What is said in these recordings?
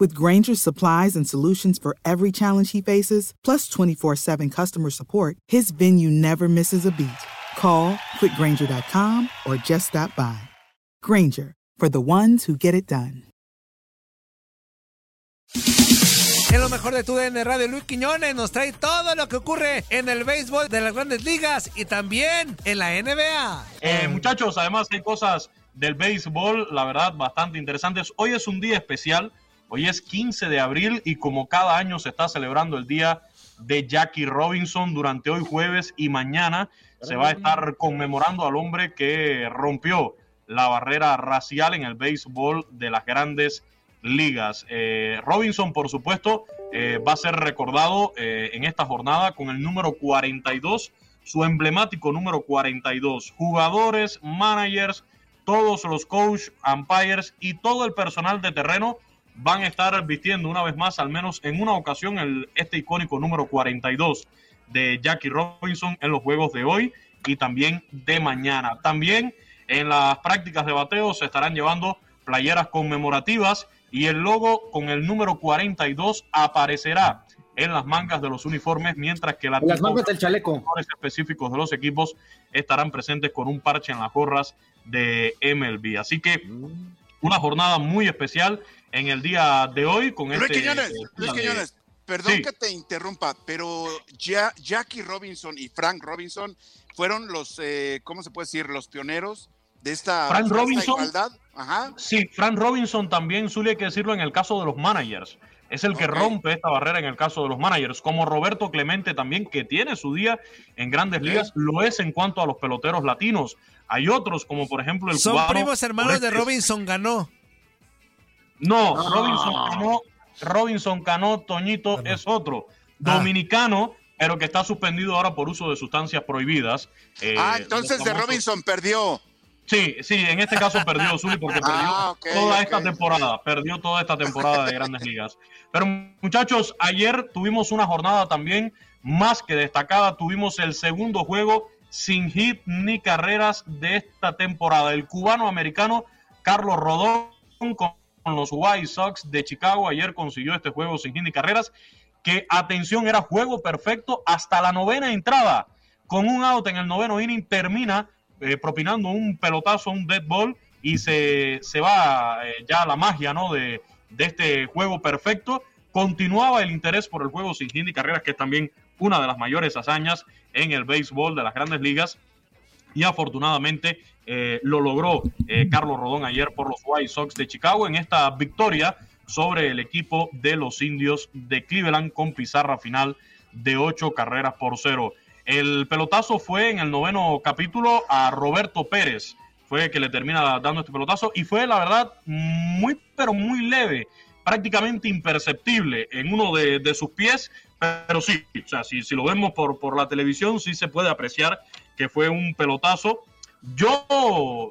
With Granger's supplies and solutions for every challenge he faces, plus 24 7 customer support, his venue never misses a beat. Call quickgranger.com or just stop by. Granger, for the ones who get it done. En lo mejor de tu DN Radio, Luis Quiñones nos trae todo lo que ocurre en el béisbol de las grandes ligas y también en la NBA. Eh, muchachos, además hay cosas del béisbol, la verdad, bastante interesantes. Hoy es un día especial, hoy es 15 de abril y como cada año se está celebrando el día de Jackie Robinson durante hoy jueves y mañana se va a estar conmemorando al hombre que rompió la barrera racial en el béisbol de las grandes ligas. Eh, Robinson, por supuesto, eh, va a ser recordado eh, en esta jornada con el número 42, su emblemático número 42. Jugadores, managers, todos los coach, umpires y todo el personal de terreno van a estar vistiendo una vez más, al menos en una ocasión, el, este icónico número 42 de Jackie Robinson en los juegos de hoy y también de mañana. También en las prácticas de bateo se estarán llevando playeras conmemorativas y el logo con el número 42 aparecerá en las mangas de los uniformes, mientras que las mangas del chaleco específicos de los equipos estarán presentes con un parche en las gorras de MLB. Así que una jornada muy especial en el día de hoy con Luis este Quiñones, eh, Luis Quiñones, perdón Sí. que te interrumpa, pero ya Jackie Robinson y Frank Robinson fueron los, eh, ¿cómo se puede decir? Los pioneros de esta, Frank esta Robinson. igualdad. Ajá. Sí, Frank Robinson también suele hay que decirlo en el caso de los managers. Es el que rompe esta barrera en el caso de los managers, como Roberto Clemente también, que tiene su día en grandes ligas, lo es en cuanto a los peloteros latinos. Hay otros, como por ejemplo el Son cubano primos hermanos de. Robinson ganó. No, Robinson Cano, Robinson Cano, Toñito es otro. Ah. Dominicano, pero que está suspendido ahora por uso de sustancias prohibidas. Eh, ah, entonces de Robinson perdió. Sí, sí, en este caso perdió Zuli porque perdió Ah, toda esta temporada, perdió toda esta temporada de Grandes Ligas. Pero muchachos, ayer tuvimos una jornada también más que destacada, tuvimos el segundo juego sin hit ni carreras de esta temporada. El cubano americano Carlos Rodón con los White Sox de Chicago ayer consiguió este juego sin hit ni carreras, que atención era juego perfecto hasta la novena entrada. Con un out en el noveno inning termina eh, propinando un pelotazo, un dead ball, y se, se va eh, ya la magia ¿no? de, de este juego perfecto. Continuaba el interés por el juego sin hit ni carreras, que es también una de las mayores hazañas en el béisbol de las grandes ligas. Y afortunadamente eh, lo logró Carlos Rodón ayer por los White Sox de Chicago en esta victoria sobre el equipo de los indios de Cleveland con pizarra final de ocho carreras por cero. El pelotazo fue en el noveno capítulo a Roberto Pérez, fue que le termina dando este pelotazo y fue la verdad muy pero muy leve, prácticamente imperceptible en uno de, sus pies, pero sí, o sea, si, si lo vemos por, por la televisión sí se puede apreciar que fue un pelotazo. Yo,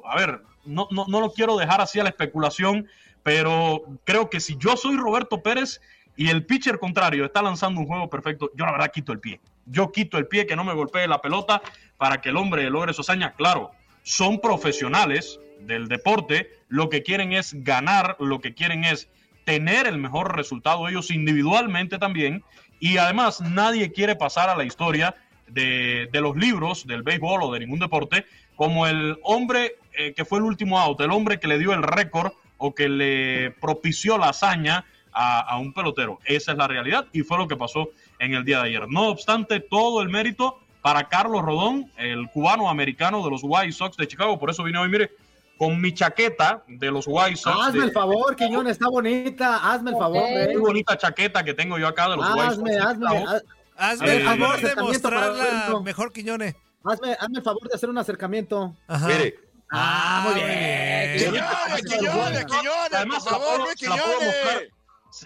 a ver, no, no, no lo quiero dejar así a la especulación, pero creo que si yo soy Roberto Pérez y el pitcher contrario está lanzando un juego perfecto, yo la verdad quito el pie. Yo quito el pie, que no me golpee la pelota para que el hombre logre su hazaña. Claro, son profesionales del deporte, lo que quieren es ganar, lo que quieren es tener el mejor resultado ellos individualmente también y además nadie quiere pasar a la historia de, de los libros del béisbol o de ningún deporte como el hombre eh, que fue el último out, el hombre que le dio el récord o que le propició la hazaña a, a, un pelotero. Esa es la realidad y fue lo que pasó en el día de ayer. No obstante, todo el mérito para Carlos Rodón, el cubano americano de los White Sox de Chicago. Por eso vine hoy, mire, con mi chaqueta de los White Sox. Hazme de, el favor, Quiñón, está bonita. Hazme el favor. Muy bonita chaqueta que tengo yo acá de los White Sox. Hazme, hazme. Hazme el favor de mostrarla mejor, Quiñones. Hazme, hazme el favor de hacer un acercamiento. Ajá. Mire. Ah, muy bien. Quiñones, Quiñones, Quiñones, por favor, Luis la puedo mostrar, Quiñones.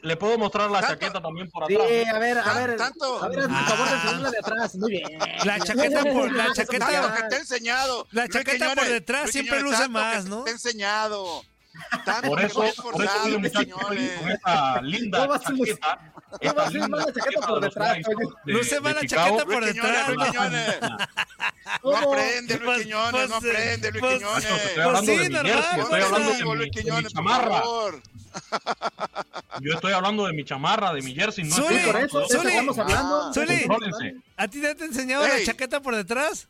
Le puedo mostrar la Tanto- chaqueta también por Sí, atrás. a ver, a ver. tanto. A ver, el favor de enseñarla de atrás. Muy bien. La chaqueta por la chaqueta. que te he enseñado. La Luis chaqueta Quiñones, por detrás Luis siempre Quiñones, luce más, ¿no? Te he enseñado. Tanto Por eso, por eso digo, Luis muchachos, con esta linda ¿Cómo chaqueta. cómo Esta vas a linda llamar la chaqueta por detrás, de más la Chicago. chaqueta por Luis detrás. Luis Quiñones. No aprende, Luis Pues- Quiñones, pues, no aprende, Luis pues- Quiñones. Hablando sí, normal, estoy pues, hablando de mi, Luis de mi Quiñones, por chamarra. Yo estoy hablando de mi chamarra, de mi jersey. No Zuli, Sí, por eso, Zuli. estamos hablando. Zuli. ¿A ti te han enseñado la chaqueta por detrás?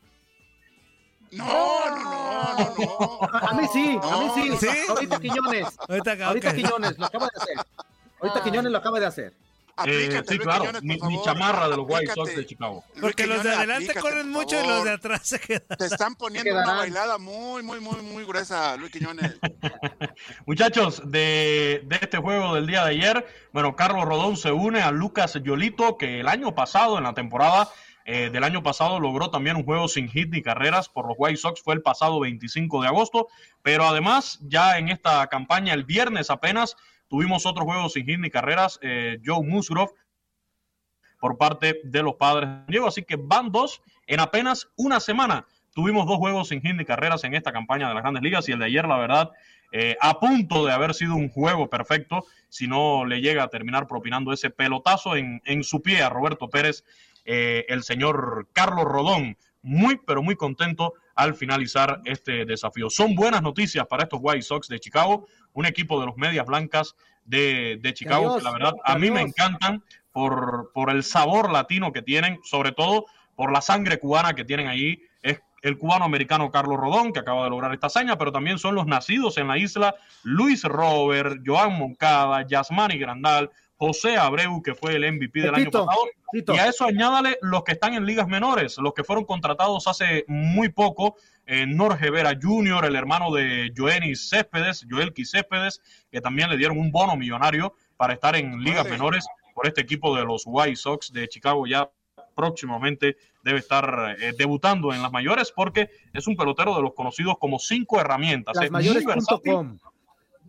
No, no, no, no, no. A mí sí, a mí sí. ¿Sí? Ahorita Quiñones. Ahorita acá, Ahorita. Quiñones lo acaba de hacer. Ahorita Quiñones lo acaba de hacer. Eh, Aplícate, sí, claro, Quiñones, mi, chamarra de los White Sox de Chicago. Luis Porque los de adelante aplícate, corren mucho y los de atrás se quedan. Te están poniendo una bailada muy, muy, muy, muy gruesa, Luis Quiñones. Muchachos, de, de este juego del día de ayer, bueno, Carlos Rodón se une a Lucas Yolito, que el año pasado, en la temporada eh, del año pasado, logró también un juego sin hit ni carreras por los White Sox, fue el pasado 25 de agosto, pero además, ya en esta campaña, el viernes apenas, tuvimos otro juego sin hit ni carreras, eh, Joe Musgrove por parte de los padres de Diego, así que van dos en apenas una semana. Tuvimos dos juegos sin hit ni carreras en esta campaña de las grandes ligas y el de ayer, la verdad, eh, a punto de haber sido un juego perfecto, si no le llega a terminar propinando ese pelotazo en, en su pie a Roberto Pérez, eh, el señor Carlos Rodón. Muy, pero muy contento al finalizar este desafío. Son buenas noticias para estos White Sox de Chicago, un equipo de los Medias Blancas de, de Chicago, que la verdad a mí me encantan por, por el sabor latino que tienen, sobre todo por la sangre cubana que tienen allí. Es el cubano americano Carlos Rodón, que acaba de lograr esta hazaña, pero también son los nacidos en la isla, Luis Robert, Joan Moncada, Yasmani Grandal, José Abreu, que fue el MVP del año pasado, Tito. y a eso añádale los que están en ligas menores, los que fueron contratados hace muy poco. Eh, Norge Vera Jr., el hermano de Joenis Céspedes, Joelqui Céspedes, que también le dieron un bono millonario para estar en ligas menores por este equipo de los White Sox de Chicago. Ya próximamente debe estar eh, debutando en las mayores porque es un pelotero de los conocidos como cinco herramientas. Es muy versátil, Lasmayores.com.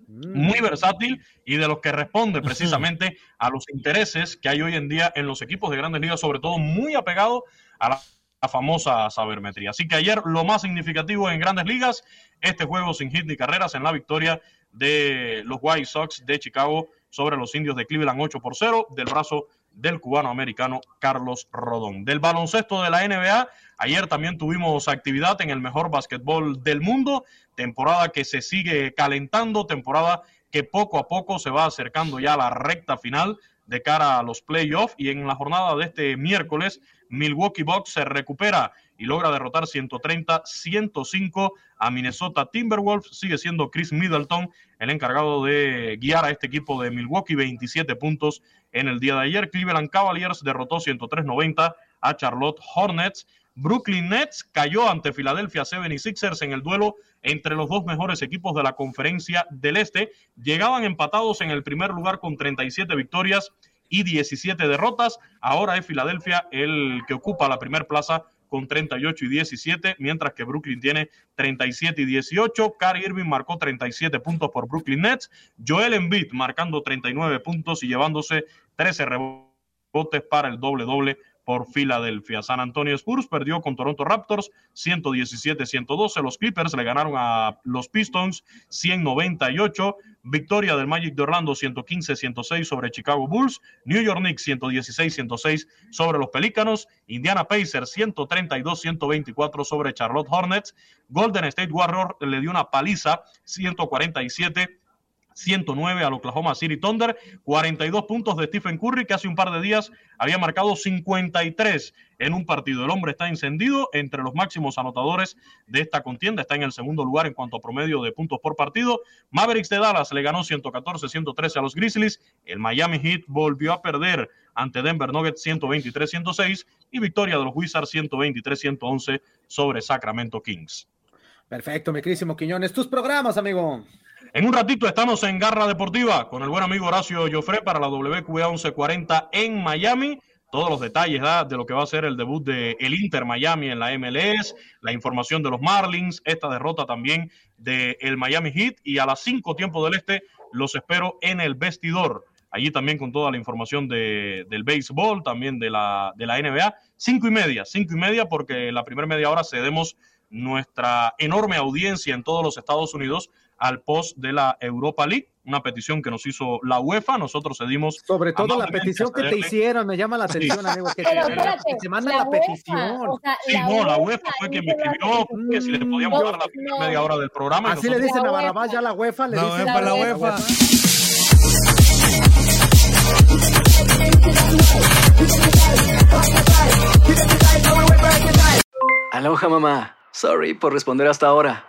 muy versátil y de los que responde precisamente a los intereses que hay hoy en día en los equipos de grandes ligas, sobre todo muy apegado a la, la famosa sabermetría. Así que ayer lo más significativo en grandes ligas, este juego sin hit ni carreras en la victoria de los White Sox de Chicago sobre los indios de Cleveland 8 por 0 del brazo del cubano americano Carlos Rodón. Del baloncesto de la NBA, ayer también tuvimos actividad en el mejor básquetbol del mundo, temporada que se sigue calentando, temporada que poco a poco se va acercando ya a la recta final de cara a los playoffs y en la jornada de este miércoles Milwaukee Bucks se recupera y logra derrotar 130-105 a Minnesota Timberwolves. Sigue siendo Chris Middleton el encargado de guiar a este equipo de Milwaukee, 27 puntos en el día de ayer. Cleveland Cavaliers derrotó 103-90 a Charlotte Hornets. Brooklyn Nets cayó ante Philadelphia 76ers en el duelo entre los dos mejores equipos de la conferencia del Este. Llegaban empatados en el primer lugar con 37 victorias y 17 derrotas. Ahora es Filadelfia el que ocupa la primera plaza con 38 y 17, mientras que Brooklyn tiene 37 y 18. Kyrie Irving marcó 37 puntos por Brooklyn Nets. Joel Embiid marcando 39 puntos y llevándose 13 rebotes para el doble doble por Filadelfia. San Antonio Spurs perdió con Toronto Raptors 117-112. Los Clippers le ganaron a los Pistons 198. Victoria del Magic de Orlando 115-106 sobre Chicago Bulls. New York Knicks 116-106 sobre los Pelícanos. Indiana Pacers 132-124 sobre Charlotte Hornets. Golden State Warriors le dio una paliza 147 109 al Oklahoma City Thunder, 42 puntos de Stephen Curry, que hace un par de días había marcado 53 en un partido. El hombre está encendido entre los máximos anotadores de esta contienda, está en el segundo lugar en cuanto a promedio de puntos por partido. Mavericks de Dallas le ganó 114-113 a los Grizzlies. El Miami Heat volvió a perder ante Denver Nuggets 123-106 y victoria de los Wizards 123-111 sobre Sacramento Kings. Perfecto, mi querísimo Quiñones. Tus programas, amigo. En un ratito estamos en Garra Deportiva con el buen amigo Horacio Joffre para la WQA 1140 en Miami. Todos los detalles de lo que va a ser el debut de Inter Miami en la MLS, la información de los Marlins, esta derrota también del el Miami Heat y a las 5 tiempo del este los espero en el vestidor. Allí también con toda la información de, del béisbol, también de la, de la NBA. Cinco y media, cinco y media porque la primera media hora cedemos nuestra enorme audiencia en todos los Estados Unidos al post de la Europa League, una petición que nos hizo la UEFA, nosotros cedimos. Sobre todo la petición que te hicieron, me llama la atención, amigo, que, te, que manda la, petición. sí, no, la UEFA fue quien me escribió que si le podíamos dar la primera media hora del programa. Así le dicen a Barrabás ya la UEFA, le dicen la, la UEFA. Aloha mamá, sorry por responder hasta ahora.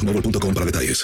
para detalles.